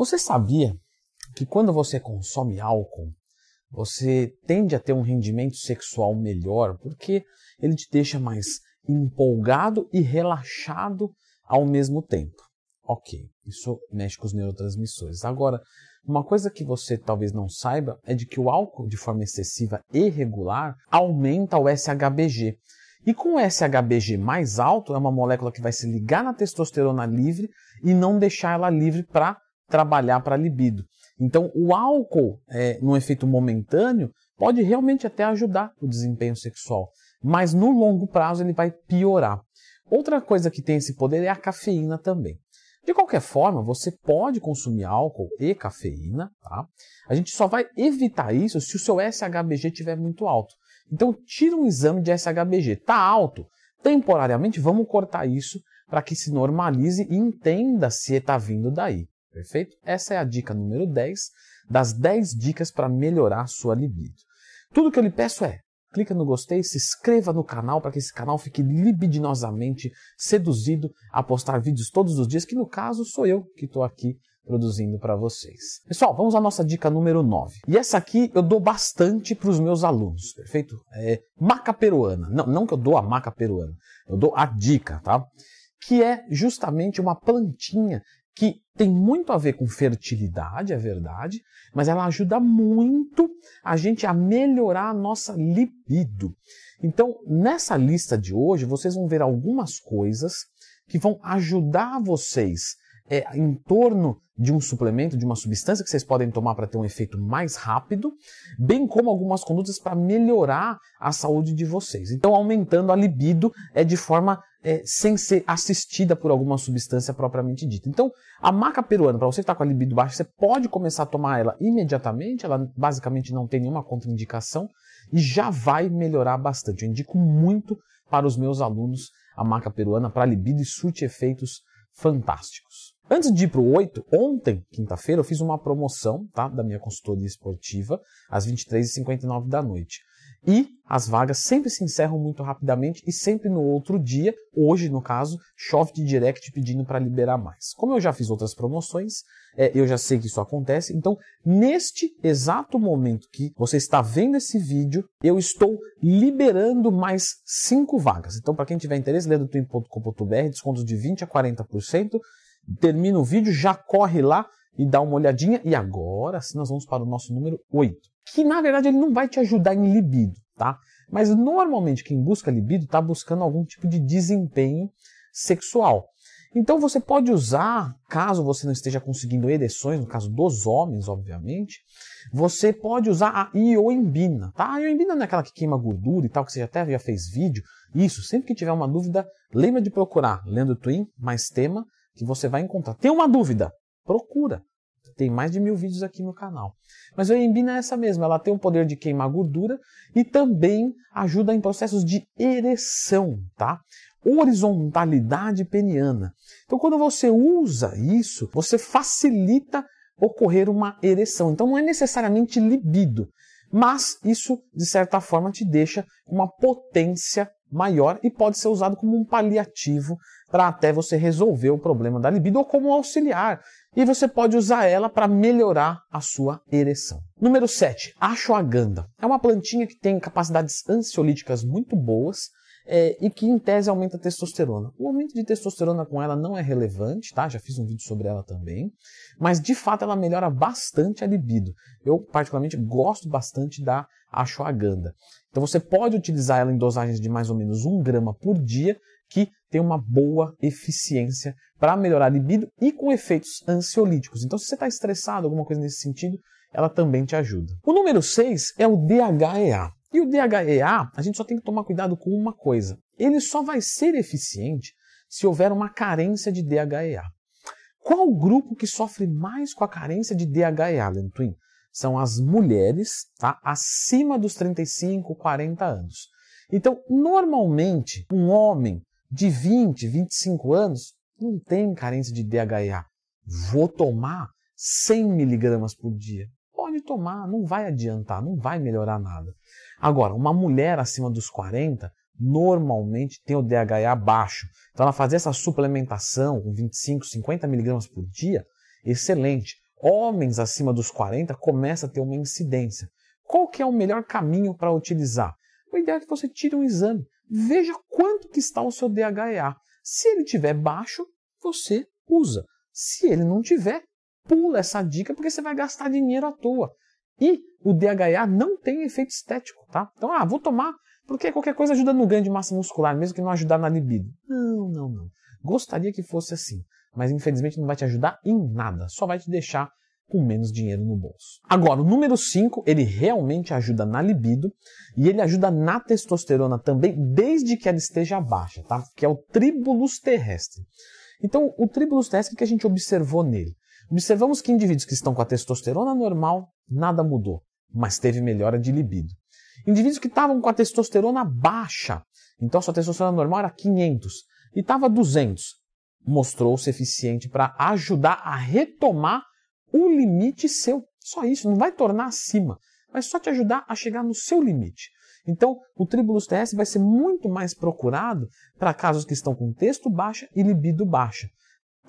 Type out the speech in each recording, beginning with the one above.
Você sabia que quando você consome álcool, você tende a ter um rendimento sexual melhor porque ele te deixa mais empolgado e relaxado ao mesmo tempo. Ok, isso mexe com os neurotransmissores. Agora, uma coisa que você talvez não saiba é de que o álcool de forma excessiva e regular aumenta o SHBG. E com o SHBG mais alto, é uma molécula que vai se ligar na testosterona livre e não deixar ela livre para trabalhar para a libido. Então, o álcool, é, no efeito momentâneo, pode realmente até ajudar o desempenho sexual, mas no longo prazo ele vai piorar. Outra coisa que tem esse poder é a cafeína também. De qualquer forma, você pode consumir álcool e cafeína, tá? A gente só vai evitar isso se o seu SHBG estiver muito alto. Então, tira um exame de SHBG. Está alto? Temporariamente, vamos cortar isso para que se normalize e entenda se está vindo daí. Perfeito? Essa é a dica número 10 das 10 dicas para melhorar sua libido. Tudo que eu lhe peço é clica no gostei, se inscreva no canal para que esse canal fique libidinosamente seduzido a postar vídeos todos os dias, que no caso sou eu que estou aqui produzindo para vocês. Pessoal, vamos à nossa dica número 9. E essa aqui eu dou bastante para os meus alunos, perfeito? É maca peruana. Não, não que eu dou a maca peruana, eu dou a dica, tá? Que é justamente uma plantinha que tem muito a ver com fertilidade, é verdade, mas ela ajuda muito a gente a melhorar a nossa libido. Então, nessa lista de hoje, vocês vão ver algumas coisas que vão ajudar vocês é, em torno de um suplemento, de uma substância que vocês podem tomar para ter um efeito mais rápido, bem como algumas condutas para melhorar a saúde de vocês. Então, aumentando a libido é de forma é, sem ser assistida por alguma substância propriamente dita. Então, a maca peruana, para você que está com a libido baixa, você pode começar a tomar ela imediatamente, ela basicamente não tem nenhuma contraindicação e já vai melhorar bastante. Eu indico muito para os meus alunos a maca peruana para libido e surte efeitos fantásticos. Antes de ir para o 8, ontem, quinta-feira, eu fiz uma promoção tá, da minha consultoria esportiva às 23h59 da noite. E as vagas sempre se encerram muito rapidamente e sempre no outro dia, hoje no caso, chove de direct pedindo para liberar mais. Como eu já fiz outras promoções, é, eu já sei que isso acontece, então neste exato momento que você está vendo esse vídeo, eu estou liberando mais 5 vagas. Então para quem tiver interesse, twin.com.br, descontos de 20 a 40%, termina o vídeo, já corre lá e dá uma olhadinha. E agora sim nós vamos para o nosso número 8. Que na verdade ele não vai te ajudar em libido, tá? Mas normalmente quem busca libido está buscando algum tipo de desempenho sexual. Então você pode usar, caso você não esteja conseguindo ereções, no caso dos homens, obviamente, você pode usar a ioimbina, tá? A ioimbina não é aquela que queima gordura e tal, que você até já fez vídeo. Isso, sempre que tiver uma dúvida, lembra de procurar Lendo Twin, mais tema, que você vai encontrar. Tem uma dúvida? Tem mais de mil vídeos aqui no canal. Mas a embina é essa mesma, ela tem o poder de queimar gordura e também ajuda em processos de ereção, tá? Horizontalidade peniana. Então, quando você usa isso, você facilita ocorrer uma ereção. Então, não é necessariamente libido, mas isso, de certa forma, te deixa uma potência maior e pode ser usado como um paliativo para até você resolver o problema da libido ou como auxiliar. E você pode usar ela para melhorar a sua ereção. Número 7, ashwagandha. É uma plantinha que tem capacidades ansiolíticas muito boas é, e que em tese aumenta a testosterona. O aumento de testosterona com ela não é relevante, tá? Já fiz um vídeo sobre ela também, mas de fato ela melhora bastante a libido. Eu particularmente gosto bastante da ashwagandha. Então você pode utilizar ela em dosagens de mais ou menos um grama por dia, que tem uma boa eficiência para melhorar a libido e com efeitos ansiolíticos. Então, se você está estressado, alguma coisa nesse sentido, ela também te ajuda. O número 6 é o DHEA. E o DHEA, a gente só tem que tomar cuidado com uma coisa. Ele só vai ser eficiente se houver uma carência de DHEA. Qual o grupo que sofre mais com a carência de DHEA, Lentwin? São as mulheres tá, acima dos 35, 40 anos. Então, normalmente, um homem de 20, 25 anos não tem carência de DHEA. Vou tomar 100 miligramas por dia. Pode tomar, não vai adiantar, não vai melhorar nada. Agora, uma mulher acima dos 40 normalmente tem o DHEA baixo. Então, ela fazer essa suplementação com 25, 50 miligramas por dia, excelente. homens acima dos 40 começa a ter uma incidência. Qual que é o melhor caminho para utilizar? O ideal é que você tire um exame, veja quanto que está o seu DHEA. Se ele tiver baixo, você usa. Se ele não tiver, pula essa dica porque você vai gastar dinheiro à toa. E o DHEA não tem efeito estético, tá? Então, ah, vou tomar porque qualquer coisa ajuda no ganho de massa muscular, mesmo que não ajudar na libido. Não, não, não. Gostaria que fosse assim, mas infelizmente não vai te ajudar em nada, só vai te deixar com menos dinheiro no bolso. Agora, o número 5, ele realmente ajuda na libido e ele ajuda na testosterona também, desde que ela esteja baixa, tá? Que é o tribulus terrestre. Então, o tribulus terrestre, o que a gente observou nele? Observamos que indivíduos que estão com a testosterona normal, nada mudou, mas teve melhora de libido. Indivíduos que estavam com a testosterona baixa, então sua testosterona normal era 500 e estava 200, mostrou-se eficiente para ajudar a retomar o limite seu. Só isso, não vai tornar acima, vai só te ajudar a chegar no seu limite. Então, o tribulus TS vai ser muito mais procurado para casos que estão com texto baixa e libido baixa.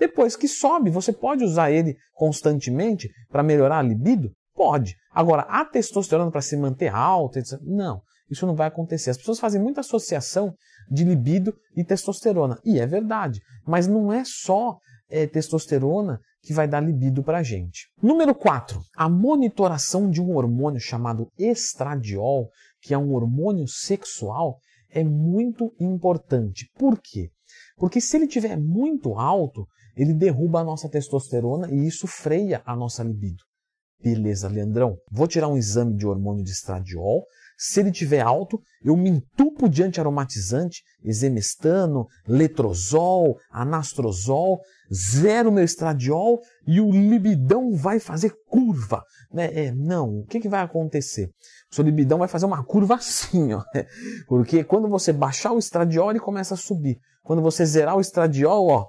Depois que sobe, você pode usar ele constantemente para melhorar a libido? Pode. Agora, a testosterona para se manter alta, etc. Não, isso não vai acontecer. As pessoas fazem muita associação de libido e testosterona. E é verdade. Mas não é só é, testosterona que vai dar libido para a gente. Número 4. A monitoração de um hormônio chamado estradiol, que é um hormônio sexual, é muito importante. Por quê? Porque se ele tiver muito alto, ele derruba a nossa testosterona e isso freia a nossa libido. Beleza, Leandrão, vou tirar um exame de hormônio de estradiol. Se ele tiver alto, eu me entupo de antiaromatizante, exemestano, letrozol, anastrozol, zero meu estradiol e o libidão vai fazer curva. Né? É, não, o que, que vai acontecer? O seu libidão vai fazer uma curva assim, ó. porque quando você baixar o estradiol, ele começa a subir. Quando você zerar o estradiol, ó,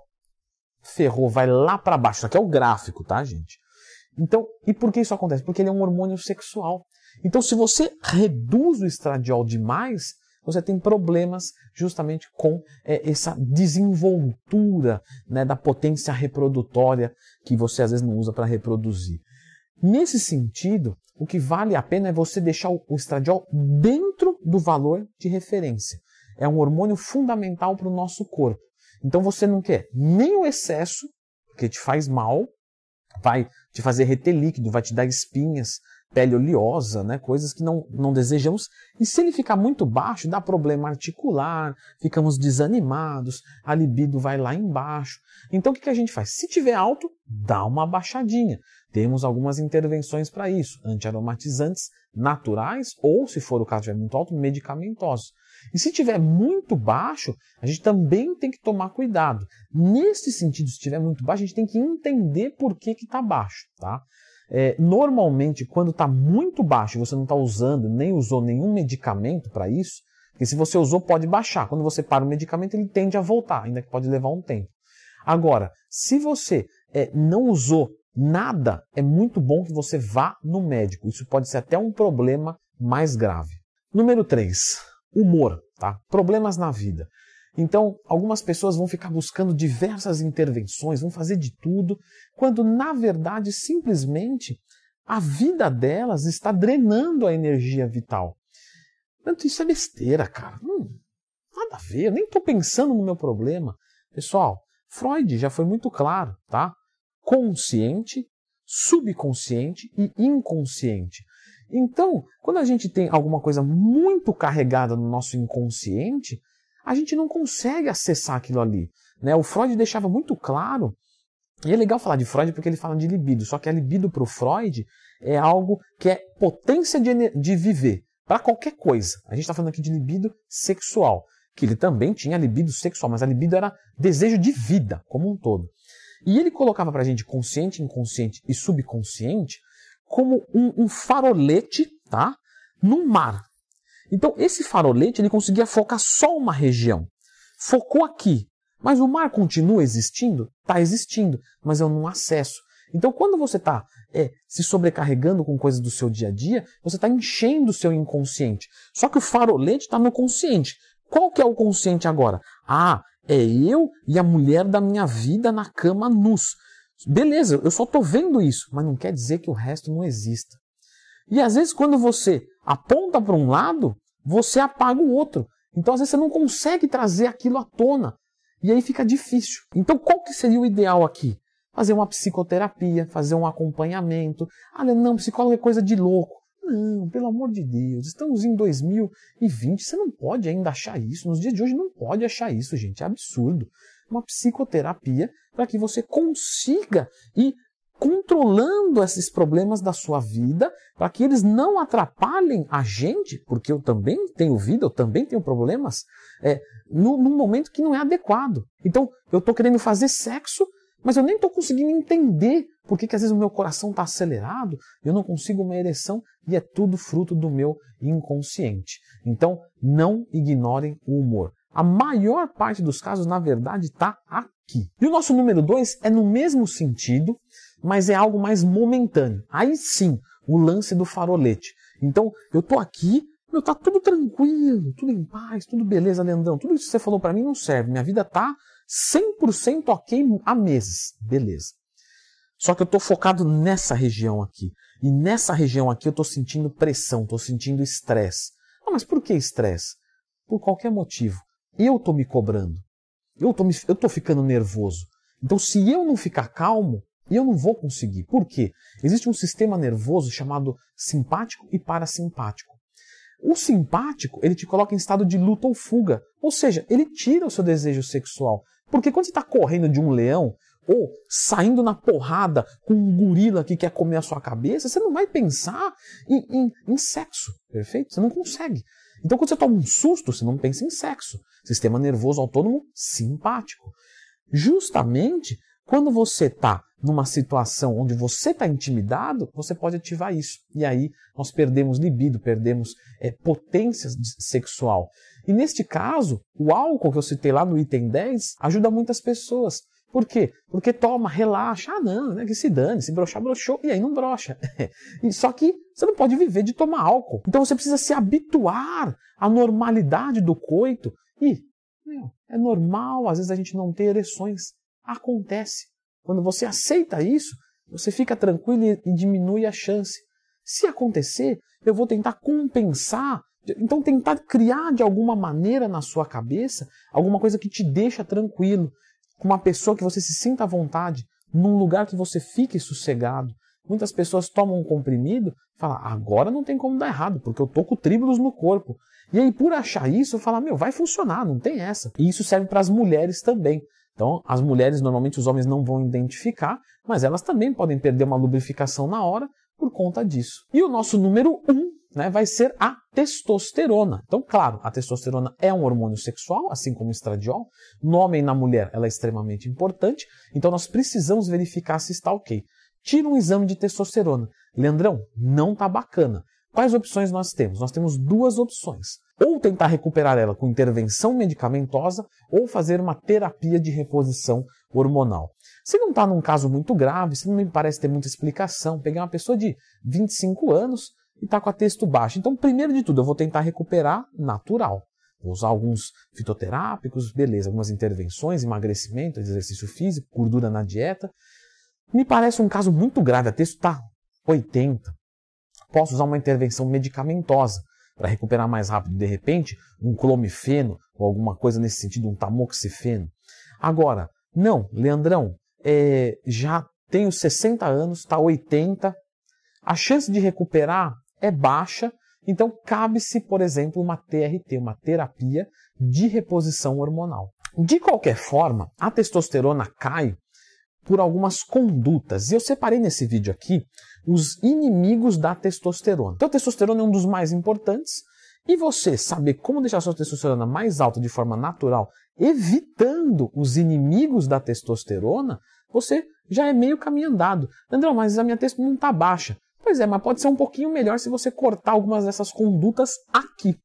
ferrou, vai lá para baixo. Isso aqui é o gráfico, tá, gente? Então, e por que isso acontece? Porque ele é um hormônio sexual. Então, se você reduz o estradiol demais, você tem problemas justamente com é, essa desenvoltura né, da potência reprodutória que você às vezes não usa para reproduzir. Nesse sentido, o que vale a pena é você deixar o estradiol dentro do valor de referência. É um hormônio fundamental para o nosso corpo. Então você não quer nem o excesso, porque te faz mal, vai te fazer reter líquido, vai te dar espinhas, pele oleosa, né? coisas que não, não desejamos. E se ele ficar muito baixo, dá problema articular, ficamos desanimados, a libido vai lá embaixo. Então o que, a gente faz? Se tiver alto, dá uma baixadinha. Temos algumas intervenções para isso, antiaromatizantes naturais ou, se for o caso, tiver muito alto, medicamentosos. E se tiver muito baixo, a gente também tem que tomar cuidado. Nesse sentido, se estiver muito baixo, a gente tem que entender por que está baixo. Tá? É, normalmente, quando está muito baixo e você não está usando, nem usou nenhum medicamento para isso, porque se você usou, pode baixar. Quando você para o medicamento, ele tende a voltar, ainda que pode levar um tempo. Agora, se você é, não usou nada, é muito bom que você vá no médico. Isso pode ser até um problema mais grave. Número 3 humor, tá? Problemas na vida. Então, algumas pessoas vão ficar buscando diversas intervenções, vão fazer de tudo, quando na verdade simplesmente a vida delas está drenando a energia vital. Portanto, isso é besteira, cara. Hum, nada a ver, eu nem estou pensando no meu problema. Pessoal, Freud já foi muito claro, tá? Consciente, subconsciente e inconsciente. Então, quando a gente tem alguma coisa muito carregada no nosso inconsciente, a gente não consegue acessar aquilo ali. Né? O Freud deixava muito claro, e é legal falar de Freud porque ele fala de libido, só que a libido para o Freud é algo que é potência de, de viver, para qualquer coisa. A gente está falando aqui de libido sexual, que ele também tinha libido sexual, mas a libido era desejo de vida como um todo. E ele colocava para a gente consciente, inconsciente e subconsciente como um, um farolete, tá? No mar. Então esse farolete ele conseguia focar só uma região. Focou aqui, mas o mar continua existindo? Está existindo, mas eu não acesso. Então, quando você está é, se sobrecarregando com coisas do seu dia a dia, você está enchendo o seu inconsciente. Só que o farolete está no consciente. Qual que é o consciente agora? Ah, é eu e a mulher da minha vida na cama nus. Beleza, eu só estou vendo isso, mas não quer dizer que o resto não exista. E às vezes, quando você aponta para um lado, você apaga o outro. Então, às vezes, você não consegue trazer aquilo à tona. E aí fica difícil. Então, qual que seria o ideal aqui? Fazer uma psicoterapia, fazer um acompanhamento. Ah, não, psicólogo é coisa de louco. Não, pelo amor de Deus, estamos em 2020, você não pode ainda achar isso. Nos dias de hoje não pode achar isso, gente, é absurdo. Uma psicoterapia para que você consiga ir controlando esses problemas da sua vida, para que eles não atrapalhem a gente, porque eu também tenho vida, eu também tenho problemas, é, num, num momento que não é adequado. Então, eu estou querendo fazer sexo, mas eu nem estou conseguindo entender por que, que às vezes o meu coração está acelerado, eu não consigo uma ereção e é tudo fruto do meu inconsciente. Então, não ignorem o humor. A maior parte dos casos, na verdade, está aqui. E o nosso número dois é no mesmo sentido, mas é algo mais momentâneo. Aí sim, o lance do farolete. Então, eu estou aqui, meu, tá tudo tranquilo, tudo em paz, tudo beleza, Leandrão. Tudo isso que você falou para mim não serve. Minha vida tá 100% ok há meses. Beleza. Só que eu estou focado nessa região aqui. E nessa região aqui eu estou sentindo pressão, estou sentindo estresse. Ah, mas por que estresse? Por qualquer motivo. Eu estou me cobrando. Eu estou ficando nervoso. Então, se eu não ficar calmo, eu não vou conseguir. Por quê? Existe um sistema nervoso chamado simpático e parasimpático. O simpático, ele te coloca em estado de luta ou fuga. Ou seja, ele tira o seu desejo sexual. Porque quando você está correndo de um leão, ou saindo na porrada com um gorila que quer comer a sua cabeça, você não vai pensar em, em, em sexo, perfeito? Você não consegue. Então, quando você toma um susto, você não pensa em sexo. Sistema nervoso autônomo simpático. Justamente quando você está numa situação onde você está intimidado, você pode ativar isso. E aí nós perdemos libido, perdemos é, potência sexual. E neste caso, o álcool que eu citei lá no item 10 ajuda muitas pessoas. Por quê? Porque toma, relaxa, ah não, né, que se dane, se brochar, brochou, e aí não brocha. só que você não pode viver de tomar álcool. Então você precisa se habituar à normalidade do coito. E meu, é normal, às vezes, a gente não ter ereções. Acontece. Quando você aceita isso, você fica tranquilo e diminui a chance. Se acontecer, eu vou tentar compensar então, tentar criar de alguma maneira na sua cabeça alguma coisa que te deixa tranquilo com uma pessoa que você se sinta à vontade, num lugar que você fique sossegado. Muitas pessoas tomam um comprimido e falam, agora não tem como dar errado, porque eu tô com tríbulos no corpo. E aí, por achar isso, fala, meu, vai funcionar, não tem essa. E isso serve para as mulheres também. Então, as mulheres, normalmente os homens não vão identificar, mas elas também podem perder uma lubrificação na hora por conta disso. E o nosso número um né, vai ser a testosterona. Então, claro, a testosterona é um hormônio sexual, assim como o estradiol. No homem e na mulher ela é extremamente importante, então nós precisamos verificar se está ok. Tira um exame de testosterona. Leandrão, não está bacana. Quais opções nós temos? Nós temos duas opções. Ou tentar recuperar ela com intervenção medicamentosa, ou fazer uma terapia de reposição hormonal. Se não está num caso muito grave, se não me parece ter muita explicação, pegar uma pessoa de 25 anos, e está com a texto baixo. Então, primeiro de tudo, eu vou tentar recuperar natural. Vou usar alguns fitoterápicos, beleza, algumas intervenções, emagrecimento, exercício físico, gordura na dieta. Me parece um caso muito grave, a texto está 80. Posso usar uma intervenção medicamentosa para recuperar mais rápido, de repente, um clomifeno ou alguma coisa nesse sentido, um tamoxifeno. Agora, não, Leandrão, é, já tenho 60 anos, está 80, a chance de recuperar é baixa, então cabe-se, por exemplo, uma TRT, uma terapia de reposição hormonal. De qualquer forma, a testosterona cai por algumas condutas. E eu separei nesse vídeo aqui os inimigos da testosterona. Então, a testosterona é um dos mais importantes. E você saber como deixar sua testosterona mais alta de forma natural, evitando os inimigos da testosterona, você já é meio caminho andado. André, mas a minha testosterona não está baixa. Pois é, mas pode ser um pouquinho melhor se você cortar algumas dessas condutas aqui.